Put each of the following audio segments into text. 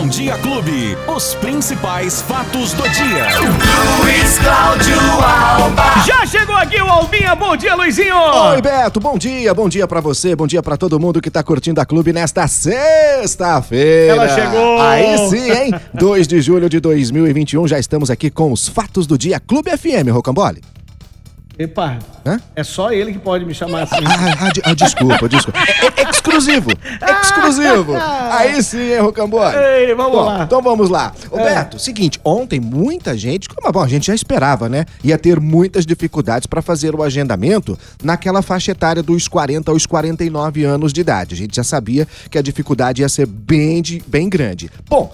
Bom Dia Clube. Os principais fatos do dia. Luiz Cláudio Alba. Já chegou aqui o Albinha. Bom dia, Luizinho. Oi, Beto. Bom dia. Bom dia pra você. Bom dia pra todo mundo que tá curtindo a clube nesta sexta-feira. Ela chegou. Aí sim, hein? 2 de julho de 2021. Já estamos aqui com os fatos do dia Clube FM, Rocambole. Epa, Hã? é só ele que pode me chamar assim. Ah, ah, de- ah, desculpa, desculpa. É, é exclusivo. Exclusivo. Aí sim, hein, Rocambole. Ei, vamos Bom, lá. Então vamos lá. Ô, É. Seguinte, ontem muita gente, como bom, a gente já esperava, né? Ia ter muitas dificuldades para fazer o agendamento naquela faixa etária dos 40 aos 49 anos de idade. A gente já sabia que a dificuldade ia ser bem, de- bem grande. Bom,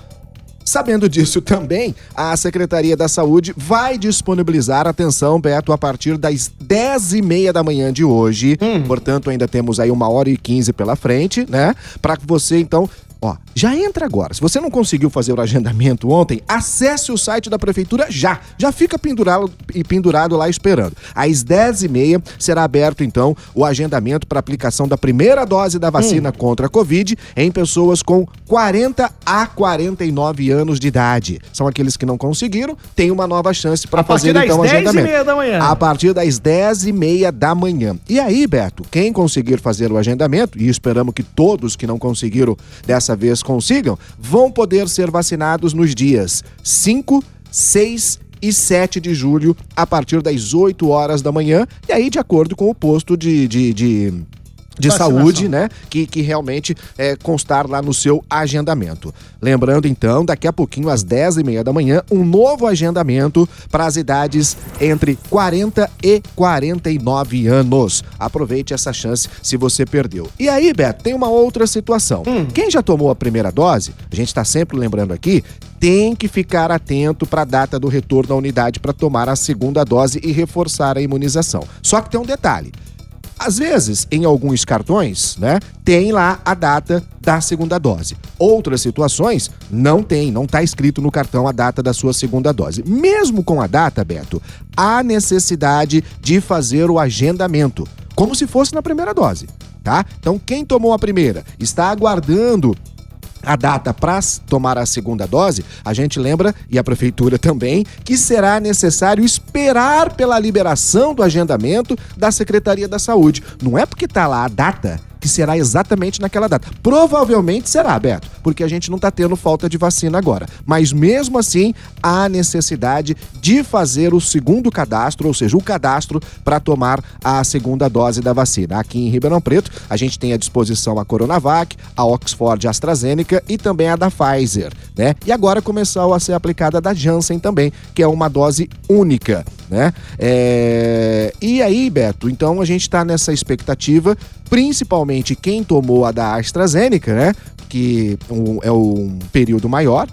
Sabendo disso também, a Secretaria da Saúde vai disponibilizar atenção, Beto, a partir das 10 e meia da manhã de hoje. Portanto, ainda temos aí uma hora e 15 pela frente, né? Para que você, então, ó, já entra agora. Se você não conseguiu fazer o agendamento ontem, acesse o site da Prefeitura já. Já fica pendurado, e pendurado lá esperando. Às 10 e meia será aberto, então, o agendamento para aplicação da primeira dose da vacina contra a Covid em pessoas com 40 a 49 anos de idade. São aqueles que não conseguiram, tem uma nova chance para fazer então o 10 agendamento. da manhã. A partir das 10 e meia da manhã. E aí, Beto, quem conseguir fazer o agendamento, e esperamos que todos que não conseguiram dessa vez consigam, vão poder ser vacinados nos dias 5, 6 e 7 de julho, a partir das 8 horas da manhã, e aí de acordo com o posto de- de- de de Vacinação. saúde, né? Que, que realmente é, constar lá no seu agendamento. Lembrando, então, daqui a pouquinho, às 10 e meia da manhã, um novo agendamento para as idades entre 40 e 49 anos. Aproveite essa chance se você perdeu. E aí, Beto, tem uma outra situação. Quem já tomou a primeira dose, a gente está sempre lembrando aqui, tem que ficar atento para a data do retorno à unidade para tomar a segunda dose e reforçar a imunização. Só que tem um detalhe. Às vezes, em alguns cartões, né, tem lá a data da segunda dose. Outras situações não tem, não está escrito no cartão a data da sua segunda dose. Mesmo com a data, Beto, há necessidade de fazer o agendamento, como se fosse na primeira dose, tá? Então, quem tomou a primeira está aguardando a data para tomar a segunda dose, a gente lembra, e a prefeitura também, que será necessário esperar pela liberação do agendamento da Secretaria da Saúde. Não é porque tá lá a data que será exatamente naquela data. Provavelmente será, Beto, porque a gente não tá tendo falta de vacina agora. Mas mesmo assim, há necessidade de fazer o segundo cadastro, ou seja, o cadastro para tomar a segunda dose da vacina. Aqui em Ribeirão Preto, a gente tem à disposição a Coronavac, a Oxford AstraZeneca e também a da Pfizer, né? E agora começou a ser aplicada a da Janssen também, que é uma dose única, né? É, E aí, Beto, então a gente está nessa expectativa, principalmente quem tomou a da AstraZeneca, né? Que é um período maior,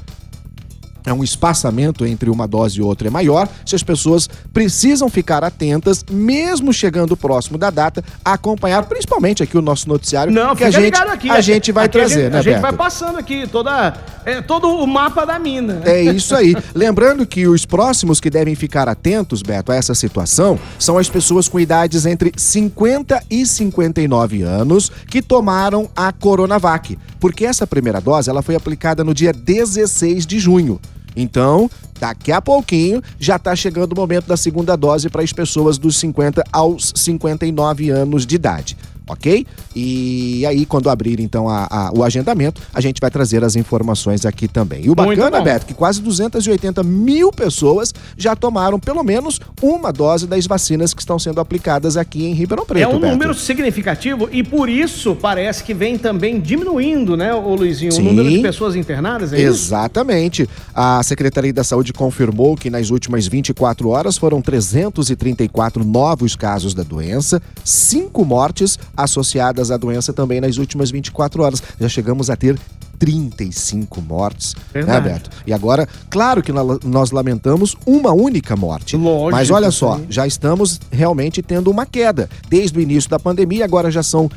é um espaçamento entre uma dose e outra é maior, se as pessoas precisam ficar atentas, mesmo chegando próximo da data, a acompanhar principalmente aqui o nosso noticiário, Não, que a gente, aqui. a gente vai Aqui a trazer, gente- né, A gente Beto? vai passando aqui toda, é, todo o mapa da mina. É isso aí. Lembrando que os próximos que devem ficar atentos, Beto, a essa situação são as pessoas com idades entre 50 e 59 anos que tomaram a Coronavac, porque essa primeira dose ela foi aplicada no dia 16 de junho. Então, daqui a pouquinho já está chegando o momento da segunda dose para as pessoas dos 50 aos 59 anos de idade. Ok? E aí, quando abrir então a- a- o agendamento, a gente vai trazer as informações aqui também. E o Muito bacana, bom. Beto, que quase 280 mil pessoas já tomaram pelo menos uma dose das vacinas que estão sendo aplicadas aqui em Ribeirão Preto. É um Beto. número significativo e por isso parece que vem também diminuindo, né, ô Luizinho, Sim. o número de pessoas internadas, é isso? Exatamente. A Secretaria da Saúde confirmou que nas últimas 24 horas foram 334 novos casos da doença, cinco mortes associadas à doença também nas últimas 24 horas. Já chegamos a ter 35 mortes, Verdade. né, Beto? E agora, claro que nós lamentamos uma única morte. Lógico, Mas olha só, sim. já estamos realmente tendo uma queda. Desde o início da pandemia, agora já são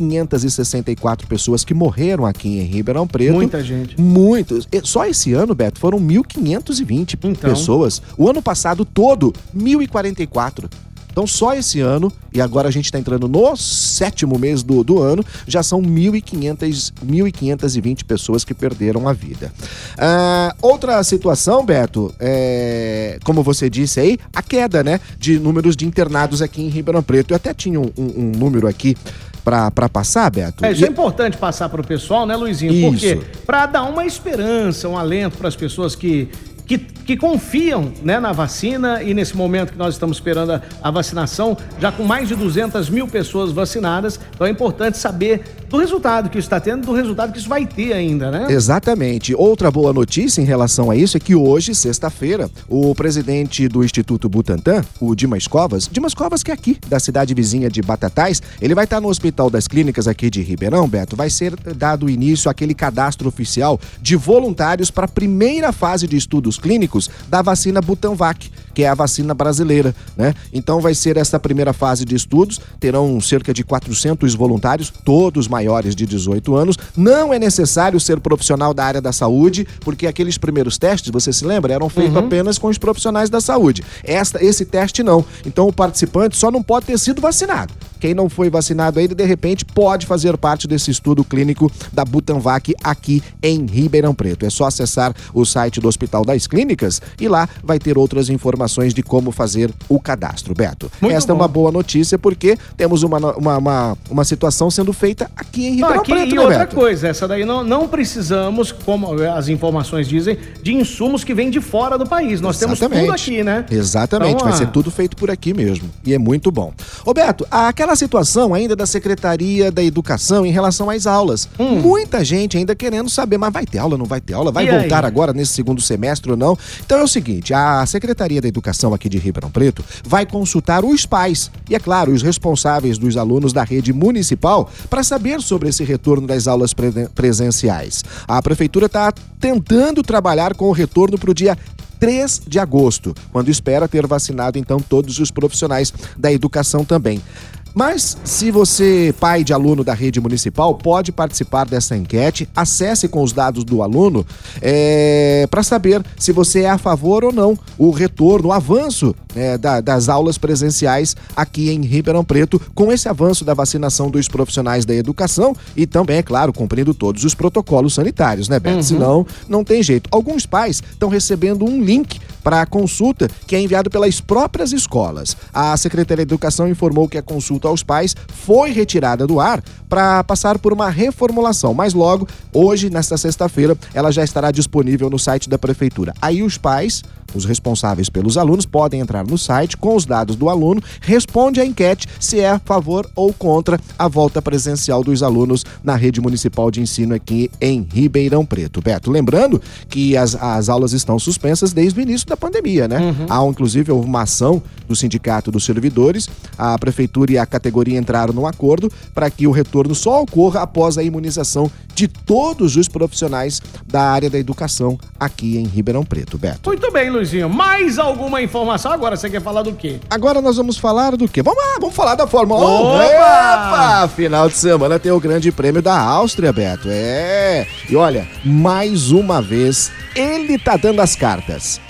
2.564 pessoas que morreram aqui em Ribeirão Preto. Muita gente. Muitos. Só esse ano, Beto, foram 1.520 Então. pessoas. O ano passado todo, 1.044. Então, só esse ano, e agora a gente está entrando no sétimo mês do, do ano, já são 1.500, 1.520 pessoas que perderam a vida. Ah, outra situação, Beto, é, como você disse aí, a queda, né, de números de internados aqui em Ribeirão Preto. Eu até tinha um, um, um número aqui para passar, Beto? É, isso e... é importante passar para o pessoal, né, Luizinho? Isso. Porque para dar uma esperança, um alento para as pessoas que que, que confiam né, na vacina e nesse momento que nós estamos esperando a, a, vacinação, já com mais de 200 mil pessoas vacinadas, então é importante saber do resultado que isso está tendo, do resultado que isso vai ter ainda, né? Exatamente. Outra boa notícia em relação a isso é que hoje, sexta-feira, o presidente do Instituto Butantan, o Dimas Covas, Dimas Covas que é aqui, da cidade vizinha de Batatais, ele vai estar no Hospital das Clínicas aqui de Ribeirão, Beto, vai ser dado início àquele cadastro oficial de voluntários para a primeira fase de estudos clínicos da vacina Butanvac, que é a vacina brasileira, né? Então vai ser essa primeira fase de estudos, terão cerca de 400 voluntários, todos maiores de 18 anos. Não é necessário ser profissional da área da saúde, porque aqueles primeiros testes, você se lembra, eram feitos uhum. apenas com os profissionais da saúde. Esta, esse teste não. Então o participante só não pode ter sido vacinado. Quem não foi vacinado ainda, de repente, pode fazer parte desse estudo clínico da Butanvac aqui em Ribeirão Preto. É só acessar o site do Hospital das Clínicas e lá vai ter outras informações de como fazer o cadastro, Beto. Muito Esta bom. é uma boa notícia porque temos uma, uma, uma, uma situação sendo feita aqui em Ribeirão aqui, Preto, E né, outra Beto? coisa, essa daí não, não precisamos, como as informações dizem, de insumos que vêm de fora do país. Nós Exatamente. temos tudo aqui, né? Exatamente, então, vai ser tudo feito por aqui mesmo. E é muito bom. Ô Beto, aquela aquela situação ainda da Secretaria da Educação em relação às aulas. Hum. Muita gente ainda querendo saber, mas vai ter aula, não vai ter aula? Vai e voltar aí? agora nesse segundo semestre ou não? Então é o seguinte, a Secretaria da Educação aqui de Ribeirão Preto vai consultar os pais e, é claro, os responsáveis dos alunos da rede municipal para saber sobre esse retorno das aulas presenciais. A Prefeitura está tentando trabalhar com o retorno para o dia 3 de agosto, quando espera ter vacinado então todos os profissionais da educação também. Mas se você, pai de aluno da rede municipal, pode participar dessa enquete, acesse com os dados do aluno é, para saber se você é a favor ou não o retorno, o avanço é, da, das aulas presenciais aqui em Ribeirão Preto, com esse avanço da vacinação dos profissionais da educação e também, é claro, cumprindo todos os protocolos sanitários, né, Beto? Uhum. Senão, não tem jeito. Alguns pais estão recebendo um link para a consulta que é enviado pelas próprias escolas. A Secretaria de Educação informou que a consulta aos pais foi retirada do ar para passar por uma reformulação, mas logo, hoje, nesta sexta-feira, ela já estará disponível no site da Prefeitura. Aí os pais os responsáveis pelos alunos podem entrar no site com os dados do aluno, responde à enquete se é a favor ou contra a volta presencial dos alunos na rede municipal de ensino aqui em Ribeirão Preto. Beto, lembrando que as, as aulas estão suspensas desde o início da pandemia, né? Uhum. Há, inclusive, uma ação do Sindicato dos Servidores, a Prefeitura e a categoria entraram num acordo para que o retorno só ocorra após a imunização de todos os profissionais da área da educação aqui em Ribeirão Preto. Beto. Muito bem, Luiz. Luizinho, mais alguma informação? Agora você quer falar do quê? Agora nós vamos falar do quê? Vamos lá, vamos falar da Fórmula 1. Opa! Opa! Final de semana tem o Grande Prêmio da Áustria, Beto. É. E olha, mais uma vez, ele tá dando as cartas.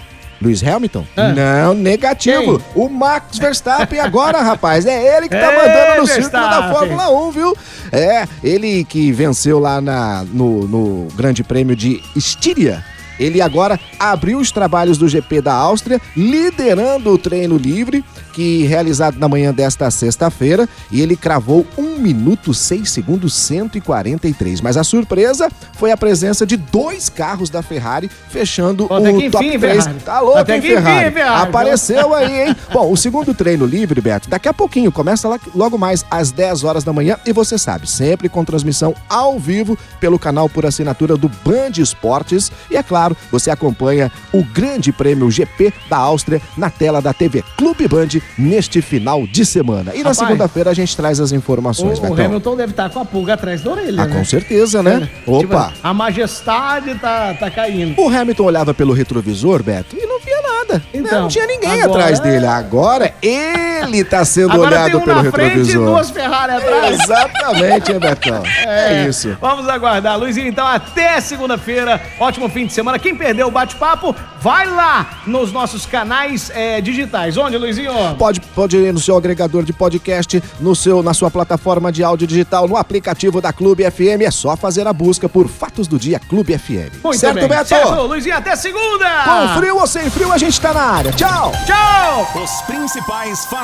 Luiz Hamilton? É. Não, negativo. Quem? O Max Verstappen agora, rapaz. É ele que tá mandando no círculo da Fórmula 1, viu? É, ele que venceu lá na, no, no Grande Prêmio de Estíria ele agora abriu os trabalhos do GP da Áustria, liderando o treino livre, que realizado na manhã desta sexta-feira, e ele cravou 1 minuto 6 segundos 143. Mas a surpresa foi a presença de dois carros da Ferrari fechando Pô, o top enfim, 3. Ferrari. Tá louco, Ferrari? Ferrari? Apareceu aí, hein? Bom, o segundo treino livre, Beto, daqui a pouquinho, começa lá, logo mais às 10 horas da manhã, e você sabe, sempre com transmissão ao vivo pelo canal por assinatura do Band Esportes. E é claro, você acompanha o Grande Prêmio GP da Áustria na tela da TV Clube Band neste final de semana. E Rapaz, na segunda-feira a gente traz as informações, O, o Hamilton deve estar tá com a pulga atrás da orelha. Ah, né? com certeza, né? É, Opa! Tipo, a majestade tá, tá caindo. O Hamilton olhava pelo retrovisor, Beto, e não via nada nada. Então, não tinha ninguém agora- atrás dele. Agora ele tá sendo Agora olhado tem um pelo na frente e retrovisor. duas Ferrari atrás. Exatamente, hein, Betão? É, isso. Vamos aguardar. Luizinho, então até segunda-feira. Ótimo fim de semana. Quem perdeu o bate-papo, vai lá nos nossos canais eh, digitais. Onde, Luizinho? Pode, pode ir no seu agregador de podcast, no seu, na sua plataforma de áudio digital, no aplicativo da Clube FM. É só fazer a busca por Fatos do Dia Clube FM. Muito certo, bem. Beto? Certo, Luizinho, até segunda. Com frio ou sem frio, a gente tá na área. Tchau! Tchau. Os principais